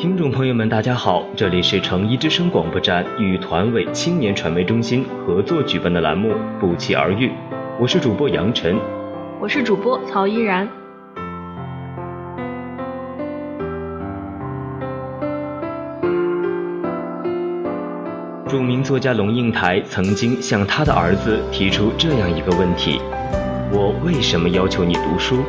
听众朋友们，大家好，这里是成一之声广播站与团委青年传媒中心合作举办的栏目《不期而遇》，我是主播杨晨，我是主播曹依然。著名作家龙应台曾经向他的儿子提出这样一个问题：我为什么要求你读书？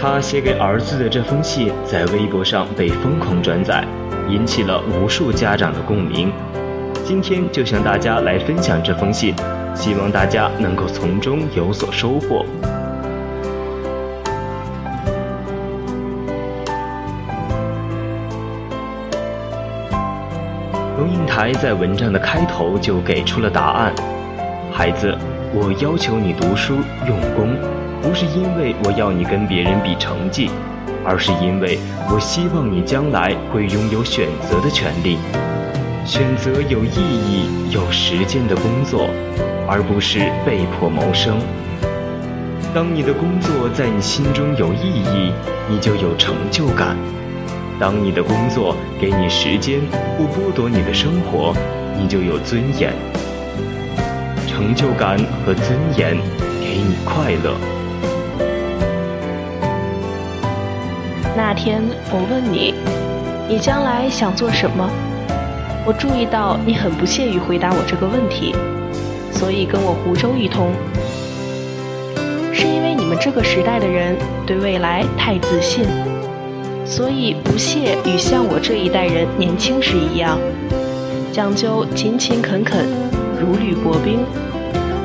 他写给儿子的这封信在微博上被疯狂转载，引起了无数家长的共鸣。今天就向大家来分享这封信，希望大家能够从中有所收获。龙应台在文章的开头就给出了答案：孩子，我要求你读书用功。不是因为我要你跟别人比成绩，而是因为我希望你将来会拥有选择的权利，选择有意义、有时间的工作，而不是被迫谋生。当你的工作在你心中有意义，你就有成就感；当你的工作给你时间，不剥夺你的生活，你就有尊严。成就感和尊严给你快乐。那天我问你，你将来想做什么？我注意到你很不屑于回答我这个问题，所以跟我胡诌一通。是因为你们这个时代的人对未来太自信，所以不屑与像我这一代人年轻时一样，讲究勤勤恳恳、如履薄冰？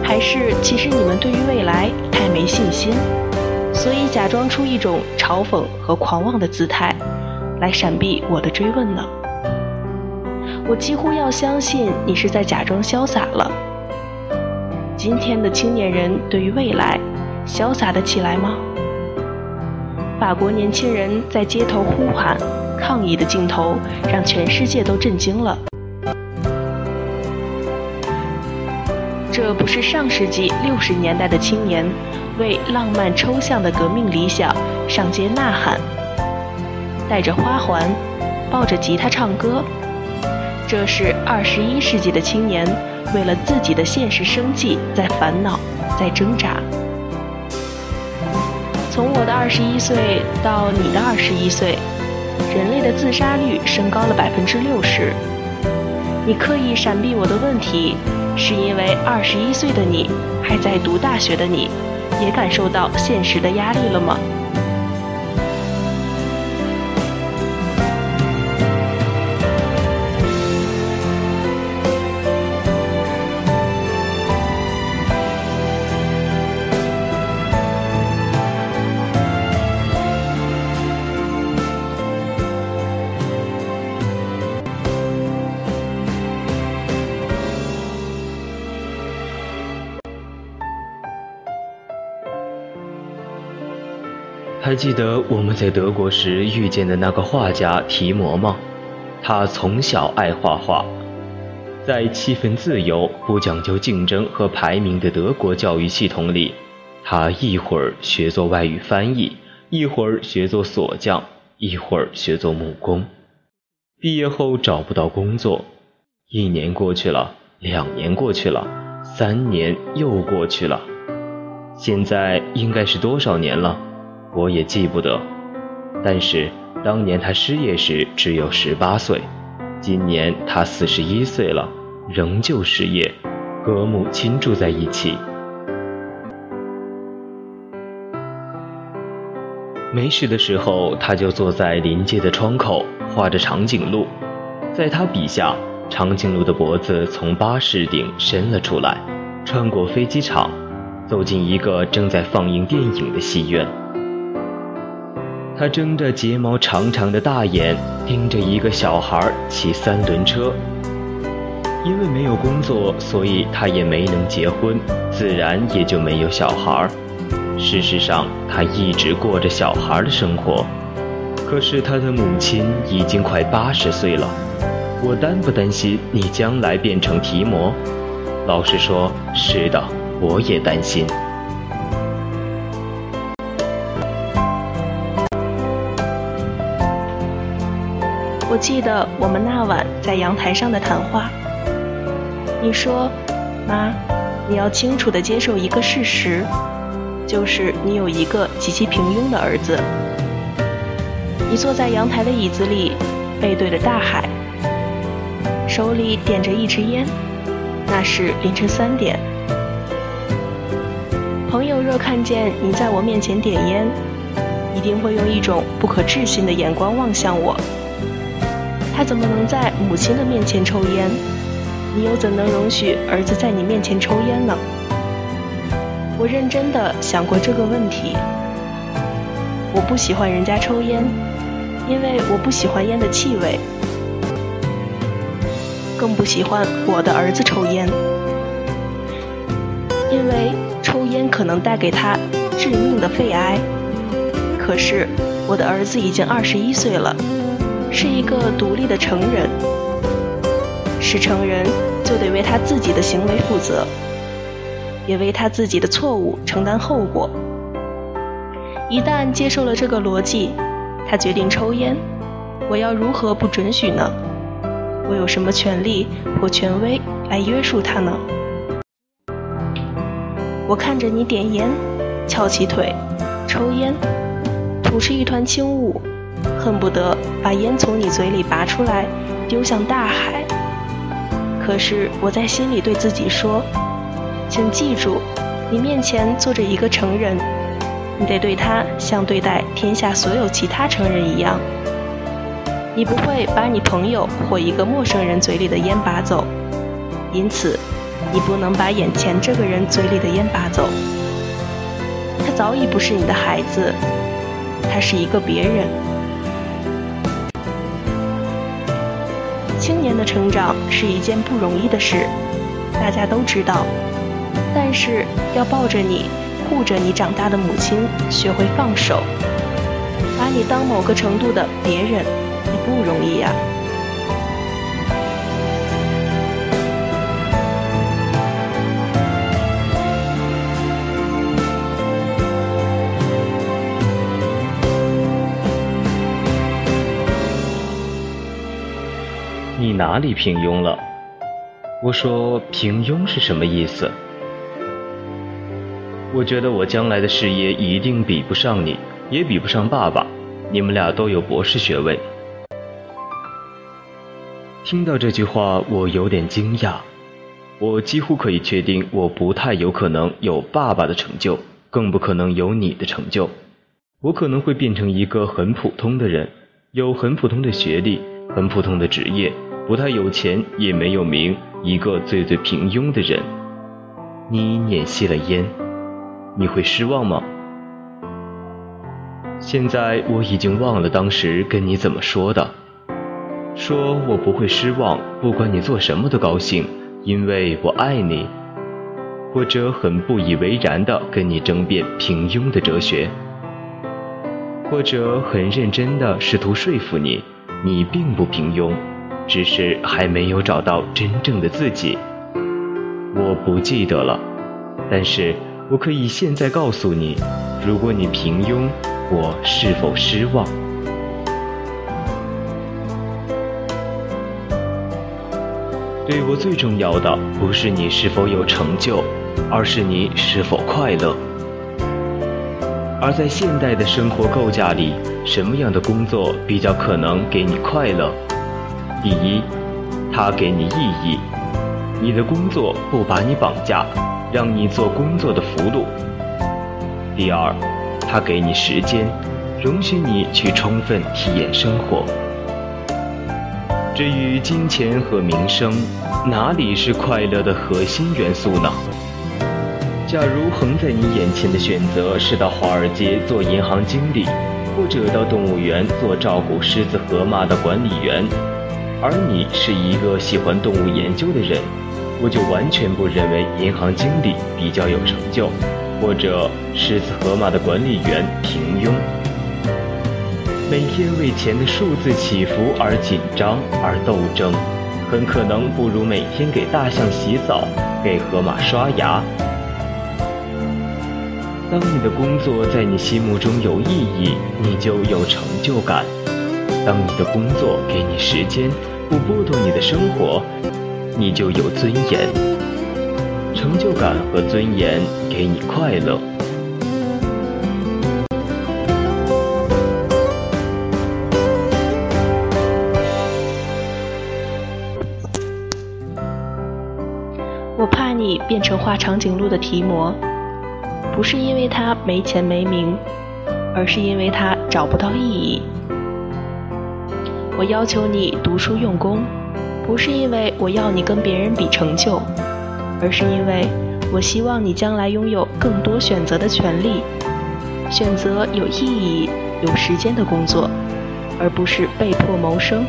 还是其实你们对于未来太没信心？所以假装出一种嘲讽和狂妄的姿态，来闪避我的追问呢？我几乎要相信你是在假装潇洒了。今天的青年人对于未来，潇洒得起来吗？法国年轻人在街头呼喊、抗议的镜头，让全世界都震惊了。这不是上世纪六十年代的青年为浪漫抽象的革命理想上街呐喊，带着花环，抱着吉他唱歌。这是二十一世纪的青年为了自己的现实生计在烦恼，在挣扎。从我的二十一岁到你的二十一岁，人类的自杀率升高了百分之六十。你刻意闪避我的问题。是因为二十一岁的你，还在读大学的你，也感受到现实的压力了吗？还记得我们在德国时遇见的那个画家提摩吗？他从小爱画画，在气氛自由、不讲究竞争和排名的德国教育系统里，他一会儿学做外语翻译，一会儿学做锁匠，一会儿学做木工。毕业后找不到工作，一年过去了，两年过去了，三年又过去了，现在应该是多少年了？我也记不得，但是当年他失业时只有十八岁，今年他四十一岁了，仍旧失业，和母亲住在一起。没事的时候，他就坐在临街的窗口画着长颈鹿，在他笔下，长颈鹿的脖子从巴士顶伸了出来，穿过飞机场，走进一个正在放映电影的戏院。他睁着睫毛长长的大眼，盯着一个小孩骑三轮车。因为没有工作，所以他也没能结婚，自然也就没有小孩。事实上，他一直过着小孩的生活。可是他的母亲已经快八十岁了。我担不担心你将来变成提摩？老实说，是的，我也担心。我记得我们那晚在阳台上的谈话。你说：“妈，你要清楚地接受一个事实，就是你有一个极其平庸的儿子。”你坐在阳台的椅子里，背对着大海，手里点着一支烟，那是凌晨三点。朋友若看见你在我面前点烟，一定会用一种不可置信的眼光望向我。他怎么能在母亲的面前抽烟？你又怎能容许儿子在你面前抽烟呢？我认真的想过这个问题。我不喜欢人家抽烟，因为我不喜欢烟的气味，更不喜欢我的儿子抽烟，因为。抽烟可能带给他致命的肺癌。可是我的儿子已经二十一岁了，是一个独立的成人。是成人就得为他自己的行为负责，也为他自己的错误承担后果。一旦接受了这个逻辑，他决定抽烟，我要如何不准许呢？我有什么权利或权威来约束他呢？我看着你点烟，翘起腿，抽烟，吐出一团轻雾，恨不得把烟从你嘴里拔出来，丢向大海。可是我在心里对自己说：“请记住，你面前坐着一个成人，你得对他像对待天下所有其他成人一样。你不会把你朋友或一个陌生人嘴里的烟拔走，因此。”你不能把眼前这个人嘴里的烟拔走，他早已不是你的孩子，他是一个别人。青年的成长是一件不容易的事，大家都知道。但是要抱着你、护着你长大的母亲学会放手，把你当某个程度的别人，也不容易呀。哪里平庸了？我说平庸是什么意思？我觉得我将来的事业一定比不上你，也比不上爸爸。你们俩都有博士学位。听到这句话，我有点惊讶。我几乎可以确定，我不太有可能有爸爸的成就，更不可能有你的成就。我可能会变成一个很普通的人，有很普通的学历，很普通的职业。不太有钱，也没有名，一个最最平庸的人。你捻熄了烟，你会失望吗？现在我已经忘了当时跟你怎么说的，说我不会失望，不管你做什么都高兴，因为我爱你，或者很不以为然的跟你争辩平庸的哲学，或者很认真的试图说服你，你并不平庸。只是还没有找到真正的自己，我不记得了。但是我可以现在告诉你，如果你平庸，我是否失望？对我最重要的不是你是否有成就，而是你是否快乐。而在现代的生活构架里，什么样的工作比较可能给你快乐？第一，它给你意义，你的工作不把你绑架，让你做工作的俘虏。第二，它给你时间，容许你去充分体验生活。至于金钱和名声，哪里是快乐的核心元素呢？假如横在你眼前的选择是到华尔街做银行经理，或者到动物园做照顾狮子、河马的管理员。而你是一个喜欢动物研究的人，我就完全不认为银行经理比较有成就，或者狮子河马的管理员平庸。每天为钱的数字起伏而紧张而斗争，很可能不如每天给大象洗澡、给河马刷牙。当你的工作在你心目中有意义，你就有成就感。当你的工作给你时间，不剥夺你的生活，你就有尊严。成就感和尊严给你快乐。我怕你变成画长颈鹿的提摩，不是因为他没钱没名，而是因为他找不到意义。我要求你读书用功，不是因为我要你跟别人比成就，而是因为我希望你将来拥有更多选择的权利，选择有意义、有时间的工作，而不是被迫谋生。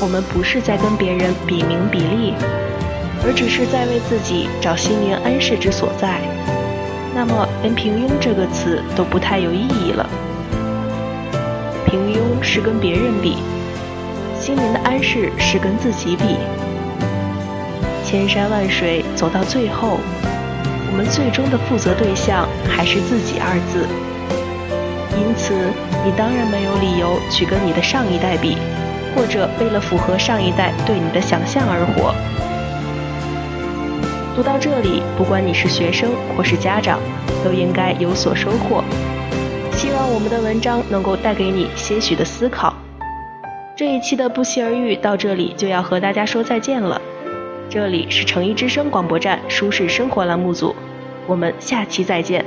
我们不是在跟别人比名比利，而只是在为自己找心灵安适之所在，那么连平庸这个词都不太有意义了。平庸是跟别人比，心灵的安适是跟自己比。千山万水走到最后，我们最终的负责对象还是自己二字。因此，你当然没有理由去跟你的上一代比。或者为了符合上一代对你的想象而活。读到这里，不管你是学生或是家长，都应该有所收获。希望我们的文章能够带给你些许的思考。这一期的不期而遇到这里就要和大家说再见了。这里是诚意之声广播站舒适生活栏目组，我们下期再见。